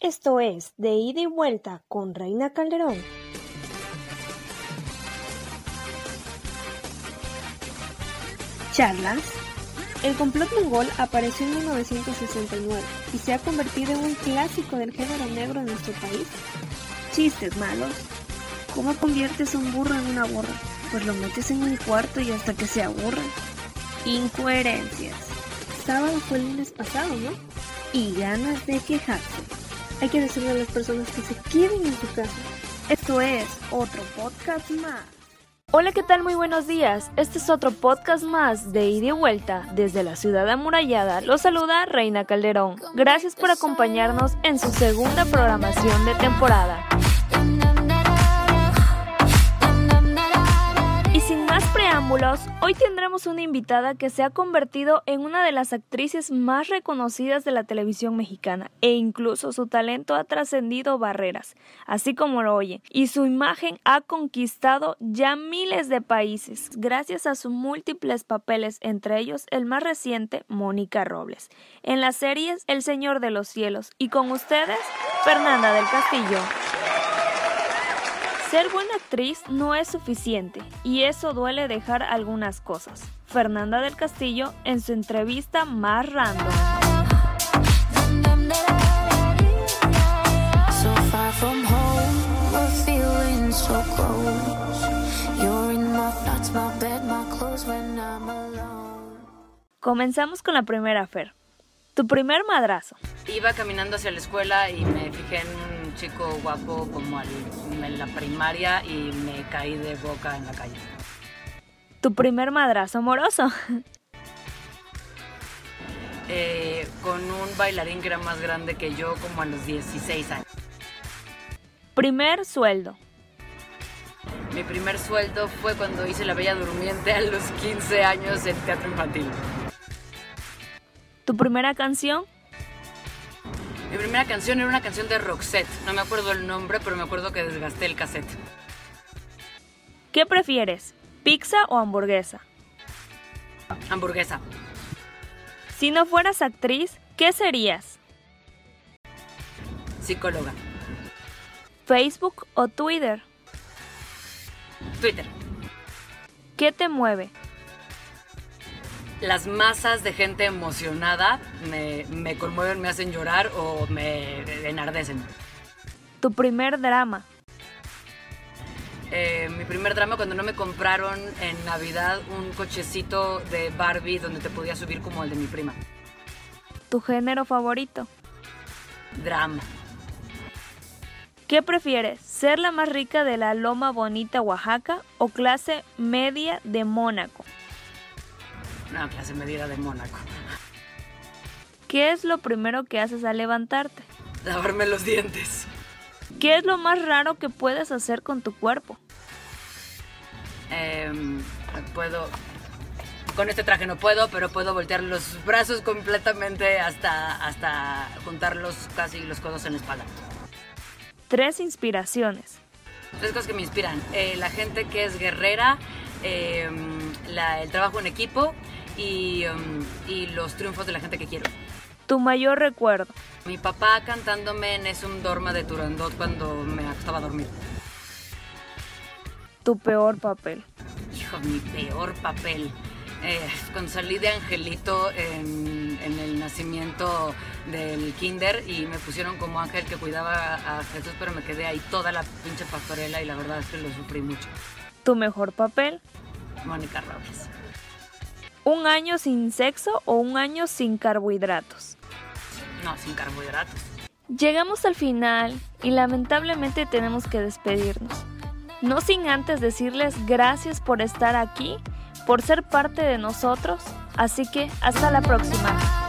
Esto es De ida y vuelta con Reina Calderón. Charlas. El complot mongol apareció en 1969 y se ha convertido en un clásico del género negro en nuestro país. Chistes malos. ¿Cómo conviertes un burro en una burra? Pues lo metes en un cuarto y hasta que se aburra. Incoherencias. Sábado fue el lunes pasado, ¿no? Y ganas de quejarse. Hay que decirle a las personas que se queden en su casa. Esto es otro podcast más. Hola, ¿qué tal? Muy buenos días. Este es otro podcast más de ida y vuelta. Desde la ciudad amurallada los saluda Reina Calderón. Gracias por acompañarnos en su segunda programación de temporada. Preámbulos, hoy tendremos una invitada que se ha convertido en una de las actrices más reconocidas de la televisión mexicana e incluso su talento ha trascendido barreras, así como lo oye, y su imagen ha conquistado ya miles de países gracias a sus múltiples papeles, entre ellos el más reciente, Mónica Robles, en las series El Señor de los Cielos y con ustedes, Fernanda del Castillo. Ser buena actriz no es suficiente y eso duele dejar algunas cosas. Fernanda del Castillo en su entrevista más random. Comenzamos con la primera Fer. Tu primer madrazo. Iba caminando hacia la escuela y me fijé en un chico guapo como en la primaria y me caí de boca en la calle. Tu primer madrazo amoroso. Eh, con un bailarín que era más grande que yo como a los 16 años. Primer sueldo. Mi primer sueldo fue cuando hice La Bella Durmiente a los 15 años en teatro infantil. ¿Tu primera canción? Mi primera canción era una canción de Roxette. No me acuerdo el nombre, pero me acuerdo que desgasté el cassette. ¿Qué prefieres? ¿Pizza o hamburguesa? Hamburguesa. Si no fueras actriz, ¿qué serías? Psicóloga. ¿Facebook o Twitter? Twitter. ¿Qué te mueve? Las masas de gente emocionada me, conmueven, me hacen llorar o me enardecen. ¿Tu primer drama? Eh, mi primer drama cuando no me compraron en Navidad un cochecito de Barbie donde te podía subir como el de mi prima. ¿Tu género favorito? Drama. ¿Qué prefieres? ¿Ser la más rica de la Loma Bonita, Oaxaca o clase media de Mónaco? Una clase medida de Mónaco. ¿Qué es lo primero que haces al levantarte? Lavarme los dientes. ¿Qué es lo más raro que puedes hacer con tu cuerpo? Em, puedo... Con este traje no puedo, pero puedo voltear los brazos completamente hasta, hasta juntarlos casi los codos en la espalda. Tres inspiraciones. Tres cosas que me inspiran. Eh, la gente que es guerrera, em, el trabajo en equipo Um, y, los triunfos de la gente que quiero. ¿Tu mayor recuerdo? Mi papá cantándome en Es un Dorma de Turandot cuando me acostaba a dormir. ¿Tu peor papel? Hijo, mi peor papel. Eh, cuando salí de Angelito en, en, el nacimiento del kinder y me pusieron como ángel que cuidaba a Jesús, pero me quedé ahí toda la pinche pastorela y la verdad es que lo sufrí mucho. ¿Tu mejor papel? Mónica Robles. ¿Un año sin sexo o un año sin carbohidratos? No, sin carbohidratos. Llegamos al final y lamentablemente tenemos que despedirnos. No sin antes decirles gracias por estar aquí, por ser parte de nosotros, así que hasta la próxima.